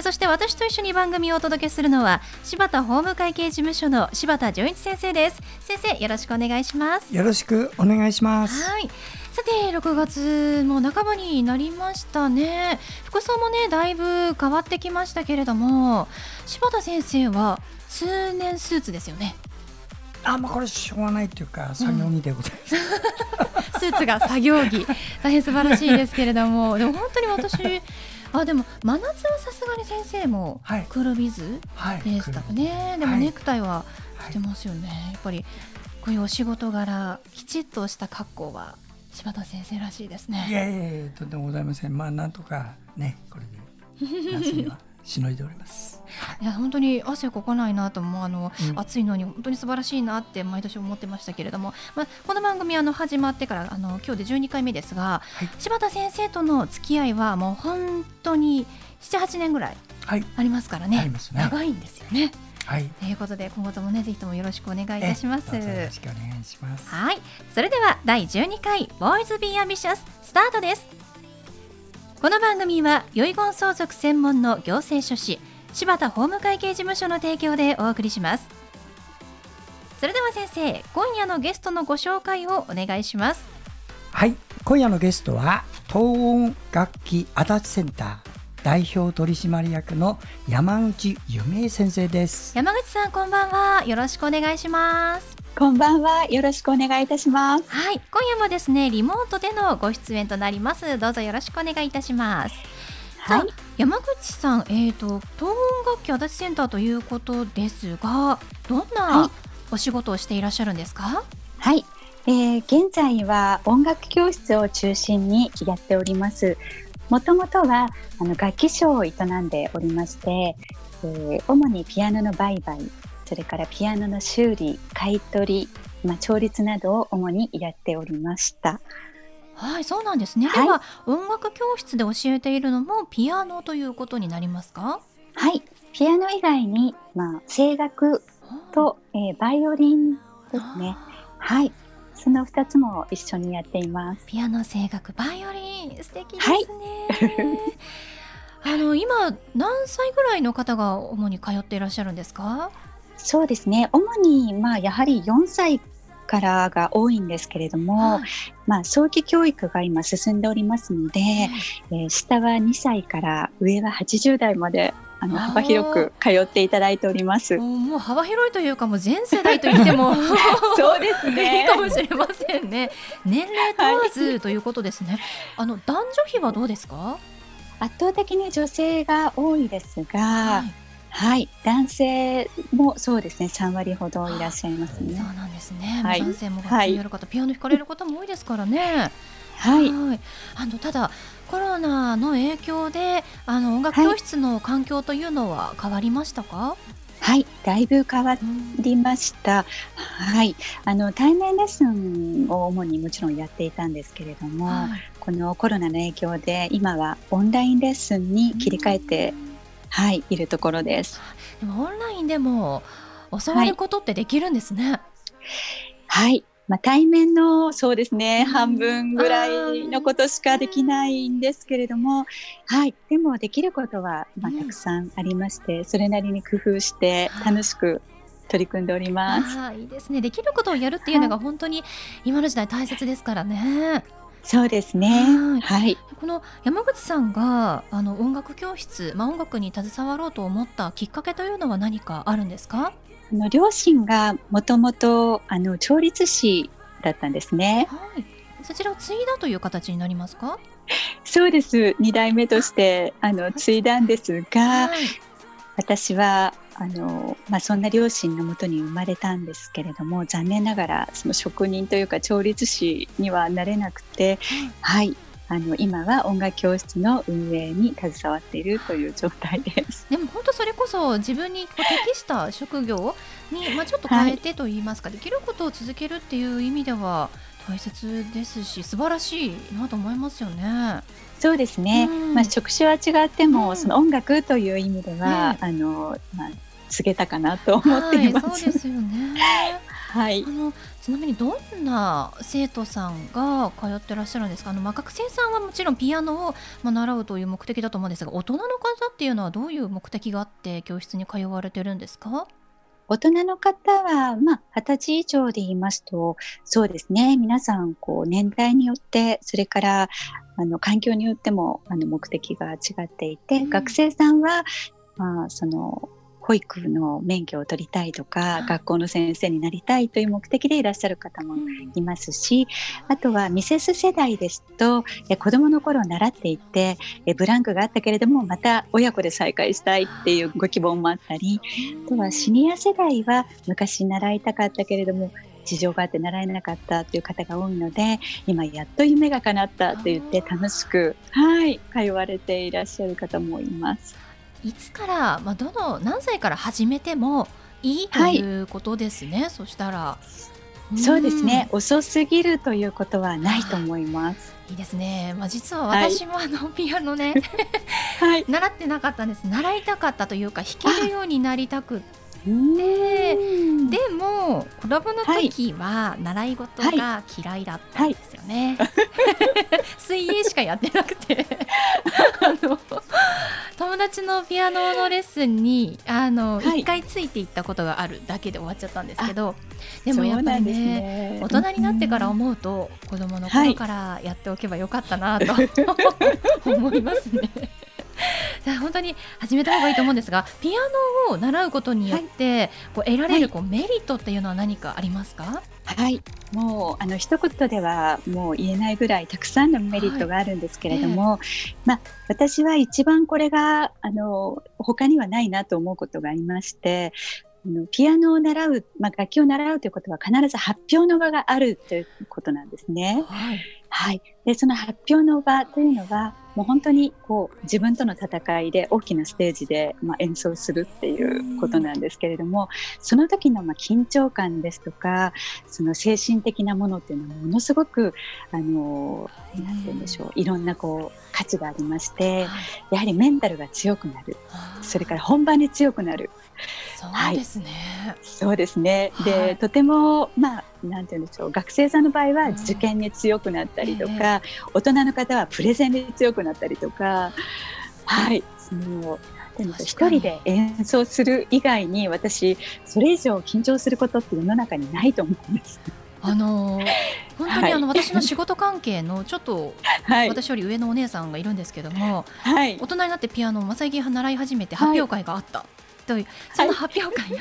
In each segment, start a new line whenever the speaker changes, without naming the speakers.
そして私と一緒に番組をお届けするのは柴田法務会計事務所の柴田純一先生です。先生よろしくお願いします。
よろしくお願いします。
はい。さて6月も半ばになりましたね。服装もねだいぶ変わってきましたけれども柴田先生は通年スーツですよね。
あまあこれしょうがないというか作業着でございます、
うん、スーツが作業着。大変素晴らしいですけれども。でも本当に私あでも真夏はさすがに先生もクールビズでしたね、はい、でもネクタイはしてますよね、はい、やっぱりこういうお仕事柄きちっとした格好は柴田先生らしいですね。
いやいやいやとんでもございません。まあなんとかねこれで。夏にはしのいでおります。
いや本当に汗こかないなともあの、うん、暑いのに本当に素晴らしいなって毎年思ってましたけれども、まあ、この番組あの始まってからあの今日で12回目ですが、はい、柴田先生との付き合いはもう本当に78年ぐらいありますからねはい、ね長いんですよね。はい、ということで今後ともねぜひともよろしくお願いいたします。よ
ろしくお願いします。
はい、それでは第12回ボーイズビーアンビシャススタートです。この番組は遺言相続専門の行政書士柴田法務会計事務所の提供でお送りします。それでは先生今夜のゲストのご紹介をお願いします。
はい今夜のゲストは東音楽器足立センター代表取締役の山口夢先生です。
山口さんこんばんは。よろしくお願いします
こんばんは。よろしくお願いいたします。
はい、今夜もですね、リモートでのご出演となります。どうぞよろしくお願いいたします。はい、山口さん、えっ、ー、と、東音楽器足立センターということですが、どんなお仕事をしていらっしゃるんですか？
はい、えー、現在は音楽教室を中心にやっております。もともとはあの楽器商を営んでおりまして、えー、主にピアノの売買それからピアノの修理買取まあ、調律などを主にやっておりました。
はい、そうなんですね。はい、では、音楽教室で教えているのもピアノということになりますか？
はい、ピアノ以外に、まあ、声楽と、えー、バイオリンですね。はい、その二つも一緒にやっています。
ピアノ、声楽、バイオリン、素敵ですね。はい、あの、今、何歳ぐらいの方が主に通っていらっしゃるんですか？
そうですね主にまあやはり4歳からが多いんですけれども、はい、まあ、早期教育が今進んでおりますので、えー、下は2歳から上は80代まであの幅広く通っていただいております。
もう幅広いというかもう全世代と言っても
そうですね。
いいかもしれませんね。年齢問わずということですね。はい、あの男女比はどうですか？
圧倒的に女性が多いですが、はいはい、男性もそうですね、三割ほどいらっしゃいますね。
そうなんですね。はい、男性も楽器やる方、はい、ピアノ弾かれる方も多いですからね。
はい。
あのただコロナの影響であの音楽教室の環境というのは変わりましたか？
はい、だいぶ変わりました。はい、あの対面レッスンを主にもちろんやっていたんですけれども、はい、このコロナの影響で今はオンラインレッスンに切り替えてはい、いるところです。
でもオンラインでも教わることってできるんですね。
はい、はいまあ、対面のそうですね、うん、半分ぐらいのことしかできないんですけれども、はい、でもできることは、まあ、たくさんありまして、うん、それなりに工夫して楽しく取り組んでおります。
あいいですね。できることをやるっていうのが本当に今の時代大切ですからね。
そうですね。はい。
この山口さんがあの音楽教室、まあ音楽に携わろうと思ったきっかけというのは何かあるんですか？
あの両親がもともとあの調律師だったんですね。
はい。そちらを継いだという形になりますか？
そうです。二代目としてあの継いだんですが、はい、私はあのまあ、そんな両親のもとに生まれたんですけれども残念ながらその職人というか調律師にはなれなくて、はい、あの今は音楽教室の運営に携わっているという状態です。
でも本当それこそ自分に適した職業に、まあ、ちょっと変えてと言いますか、できることを続けるっていう意味では大切ですし素晴らしいなと思いますよね。
そうですね。
うん
まあ職種は違っても、
うん
その音楽という意味では、
ね
あのまあ告げたかなと思っていま
はい、
す。
そうですよね。
はい
あ。のちなみにどんな生徒さんが通ってらっしゃるんですか？あの、まあ、学生さんはもちろんピアノを、まあ、習うという目的だと思うんですが大人の方っていうのはどういう目的があって教室に通われてるんですか？
大人の方は、まあ、二十歳以上で言いますと、そうですね。皆さん、こう、年代によって、それから、あの、環境によっても、あの、目的が違っていて、
うん
学生さんは、まあ、その、保育の免許を取りたいとか、
はい。
学校の先生になりたいという目的でいらっしゃる方もいますし、あとはミセス世代ですと、え子供の頃習っていて、えブランクがあったけれども、また親子で再会したいっていうご希望もあったり、あとはシニア世代は昔習いたかったけれども、事情があって習えなかったという方が多いので、今やっと夢が叶ったと言って楽しく、はい、通われていらっしゃる方もいます。
いつから、まあ、どの何歳から始めてもいいと
はい
いうことですね、そしたら。
そうですね、遅すぎるということはないと思います。
いいですね、まあ、実は
はい
私もあのピアノね、
はい。
習ってなかったんです習いたかったというか弾けるようになりたくって
で、
でも子供の時は習い事が嫌いだったんですよね、水泳しかやってなくて。あの友達のピアノのレッスンにあの、
はい。
1回ついていったことがあるだけで終わっちゃったんですけどでもやっぱりね
ね。
大人になってから思うと子供の頃からやっておけばよかったなと、思いますね。じゃあ本当に始めた方がいいと思うんですがピアノを習うことによって、こう得られるこうメリットっていうのは何かありますか、
はい、もうあの一言ではもう言えないぐらいたくさんのメリットがあるんですけれども、まあ私は一番これがあの他にはないなと思うことがありまして。ピアノを習う、まあ、楽器を習うということは必ず発表の場があるということなんですね。
はい
はい。で、その発表の場というのは、もう本当にこう自分との戦いで大きなステージで、まあ、演奏するっていうことなんですけれども、その時のまあ緊張感ですとか、その精神的なものっていうのはものすごく、あの、なんて言うんでしょう、いろんなこう価値がありまして、やはりメンタルが強くなる。それから本番に強くなる。
そうですね、
そうですね。で、
はい
とても、まあ、なんて言うんでしょう。学生さんの場合は
うん
受験に強くなったりと
え
か、大人の方はプレゼンに強くなったりとか、はい。その。一人で演奏する以外に、私、それ以上緊張することって世の中にないと思うんです。
あのー 本当にあの、私の仕事関係のちょっと
はい。
私より上のお姉さんがいるんですけども、
はい
大。人になってピアノを最近習い始めて発表会があった、というその発表会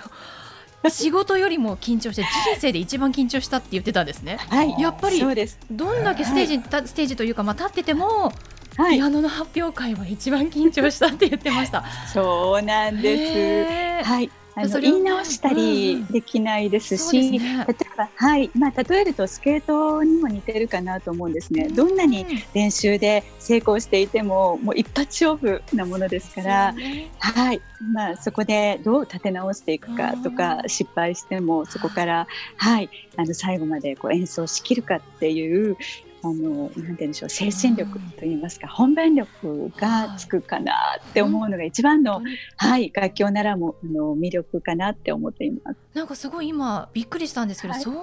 を仕事よりも緊張して人生で一番緊張したって言ってたんですね。
はい。
やっぱり
そうです。
どんだけステージ、たステージというか、まあ、立ってても、
はい
ピ。アノの発表会は一番緊張したって言ってました。
そうなんです。はい。言い直した
う
り
ん。
できないです
そうです
し、
ね。
例えば、はい、まあ、例えるとスケートにも似てるかなと思うんですね。どんなに練習で成功していても、もう一発勝負なものですから、
ね。
はい、まあ、そこでどう立て直していくかとか、失敗しても、そこから、はい、あの、最後までこう演奏しきるかっていう、あの、なんて言うんでしょう、精神力といいますか、本番力がつくかなって思うのが一番の、はい、楽器を習うもあの魅力かなって思っています。
なんかすごい今びっくりしたんですけど、
はい。
そうい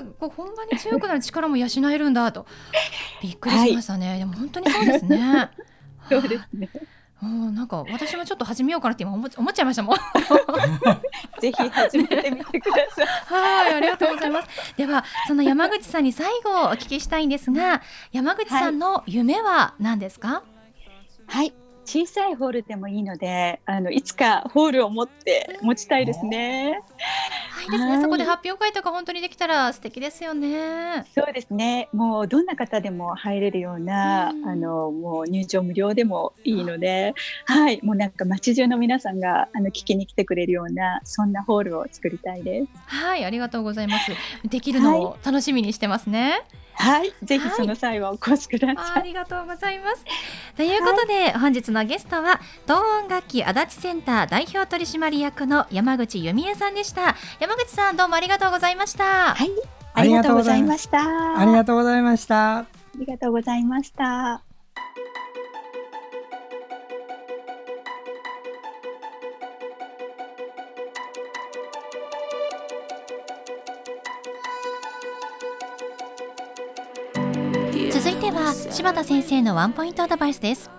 うこう本番に強くなる力も養えるんだと。びっくりしましたね、でも本当にそうですね。
そうですね。
もうなんか私もちょっと始めようかなって今思っ思っちゃいましたもん
ぜひ始めてみてください。
はいありがとうございますではその山口さんに最後お聞きしたいんですが山口さんの夢は何ですか、
はい。小さいホールでもいいので、あのいつかホールを持って持ちたいですね。
はいですね、
はい
そこで発表会とか本当にできたら素敵ですよね
そうですね。もうどんな方でも入れるような、
うん
あのもう入場無料でもいいので、はい。もうなんか街中の皆さんがあの聞きに来てくれるようなそんなホールを作りたいです。
はいありがとうございますできるのを楽しみにしてますね、
はい、ぜひその際はお越しください。
ありがとうございます。ということで、本日のゲストは東音楽器足立センター代表取締役の山口由美恵さんでした。山口さんどうもありがとうございました。
はい、ありがとうございました。
ありがとうございました。
ありがとうございました。
柴田先生のワンポイントアドバイスです。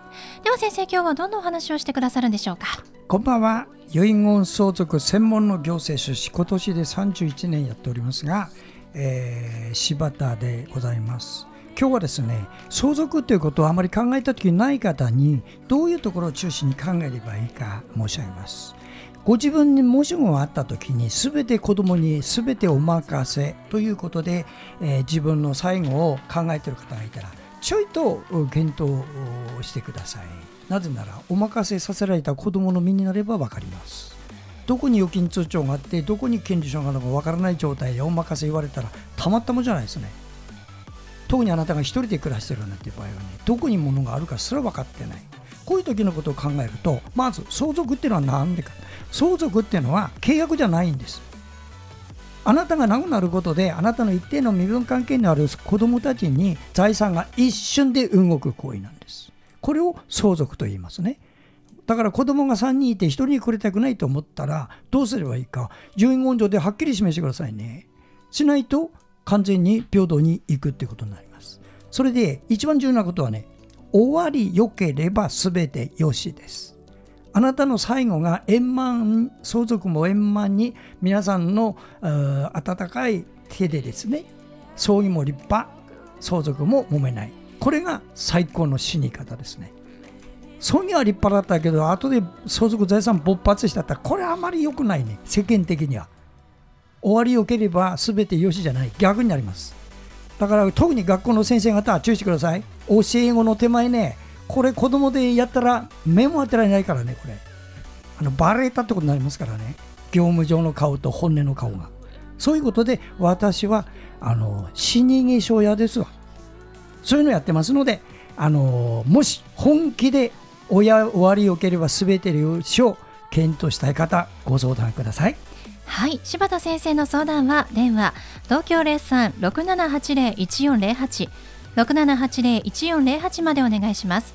では先生今日はどんなお話をしてくださるんでしょうか？
こんばんは。遺言相続専門の行政書士、今年で31年やっておりますが、えー柴田でございます。今日はですね、相続ということをあまり考えた時ない方に、どういうところを中心に考えればいいか申し上げます。ご自分にもしもあった時に全て子供に全てお任せということで、えー自分の最後を考えている方がいたらちょいと検討してください。なぜならお任せさせられた子供の身になれば分かります。どこに預金通帳があってどこに権利書があるのか分からない状態でお任せ言われたらたまったもんじゃないですね。特にあなたが一人で暮らしてるなんて場合はねどこに物があるかすら分かってない。こういう時のことを考えるとまず相続っていうのは何でか。相続っていうのは契約じゃないんです。あなたが亡くなることであなたの一定の身分関係にある子供たちに財産が一瞬で動く行為なんです。これを相続と言いますね。だから子供が3人いて1人にくれたくないと思ったらどうすればいいか。遺言状ではっきり示してくださいね。しないと完全に平等にいくってことになります。それで一番重要なことはね終わり良ければ全てよしです。あなたの最後が円満相続も円満に皆さんの温かい手でですね葬儀も立派相続も揉めない。これが最高の死に方ですね。葬儀は立派だったけど後で相続財産勃発したった。らこれあまり良くないね。世間的には。終わりよければ全てよしじゃない。逆になります。だから特に学校の先生方は注意してください。教え子の手前ねこれ子供でやったら目も当てられないからねこれ。あのバレたってことになりますからね。業務上の顔と本音の顔が。そういうことで私はあの死に化粧屋ですわ。そういうのやってますのであのもし本気で親終わりよければ全てよしを検討したい方ご相談ください。
はい、柴田先生の相談は電話東京零三六七八零一四零八六七八零一四零八までお願いします。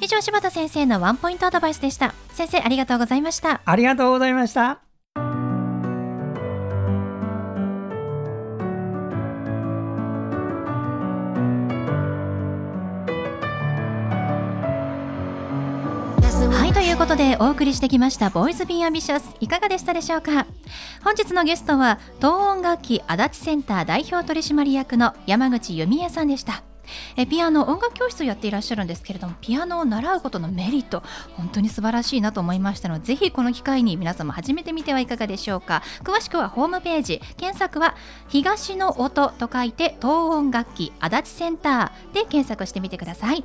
以上柴田先生のワンポイントアドバイスでした。先生ありがとうございました。
ありがとうございました
はいということでお送りしてきましたボーイズビーアンビシャスいかがでしたでしょうか？本日のゲストは東音楽器足立センター代表取締役の山口由美恵さんでした。えピアノ音楽教室をやっていらっしゃるんですけれどもピアノを習うことのメリット本当に素晴らしいなと思いましたのでぜひこの機会に皆様始めてみてはいかがでしょうか。詳しくはホームページ検索は東の音と書いて東音楽器足立センターで検索してみてください。